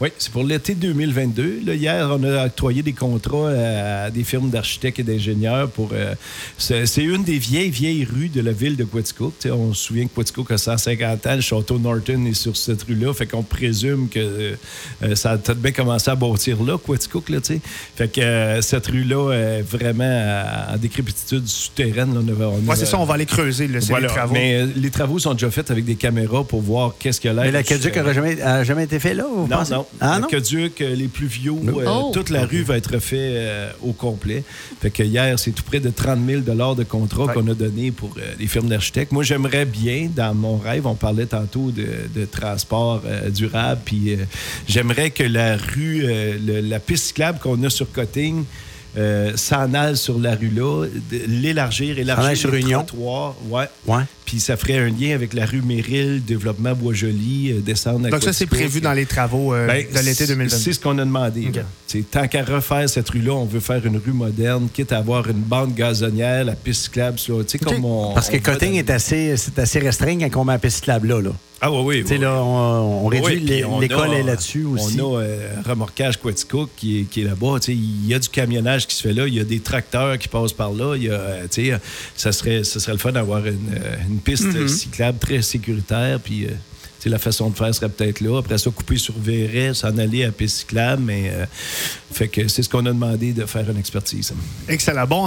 Oui, c'est pour l'été 2022. Là, hier, on a octroyé des contrats à des firmes d'architectes et d'ingénieurs pour. euh, c'est une des vieilles, vieilles rues de la ville de Quaticook. On se souvient que Quaticook a 150 ans. Le château Norton est sur cette rue-là. Fait qu'on présume que euh, ça a peut-être bien commencé à bâtir là, Quaticook. Là, tu sais. fait que euh, cette rue-là est vraiment euh, en décrépitude souterraine. Là, on a- on Ouais, a- c'est ça, on va aller creuser là, Voilà. les travaux. Mais euh, les travaux sont déjà faits avec des caméras pour voir qu'est-ce qu'il y a là. Mais l'aqueduc n'aurait jamais, a jamais été fait là, vous Non, pensez? non. Ah, non? L'aqueduc, euh, les pluviaux, euh, Oh. toute la rue va être refait euh, au complet. Fait que hier, c'est tout près de 30 000 de contrat Ouais. qu'on a donné pour euh, les firmes d'architectes. Moi, j'aimerais bien, dans mon rêve, on parlait tantôt de, de transport euh, durable, puis euh, j'aimerais que la rue, euh, le- la piste cyclable qu'on a sur Cotting, euh, s'en sur la rue là, l'élargir, élargir sur Union? Ouais. Ouais. Puis ça ferait un lien avec la rue Méril, développement Bois-Joli, euh, descendre à Donc ça, c'est prévu dans les travaux euh, Ben, de l'été 2022. C'est ce qu'on a demandé. Tant qu'à refaire cette rue-là, on veut faire une rue moderne, quitte à avoir une bande gazonnière, la piste cyclable, comme on. Parce que on Cotting dans- est assez, c'est assez restreint quand on met la piste cyclable là. là. Ah, oui, oui. Tu sais, oui. là, on, réduit l'école a- est là-dessus aussi. On a euh, un remorquage Quaticook qui est, qui est là-bas. Tu sais, Il y a du camionnage qui se fait là. Il y a des tracteurs qui passent par là. Il y a, euh, tu sais, ça, serait, ça serait le fun d'avoir une, euh, une piste Mm-hmm. cyclable très sécuritaire. Puis, euh, tu sais, la façon de faire serait peut-être là. Après ça, couper sur Verret, s'en aller à piste cyclable. Mais, euh, fait que c'est ce qu'on a demandé de faire une expertise. Excellent. Bon,